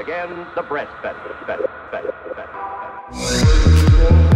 Again, the breast bend, bend, bend, bend, bend.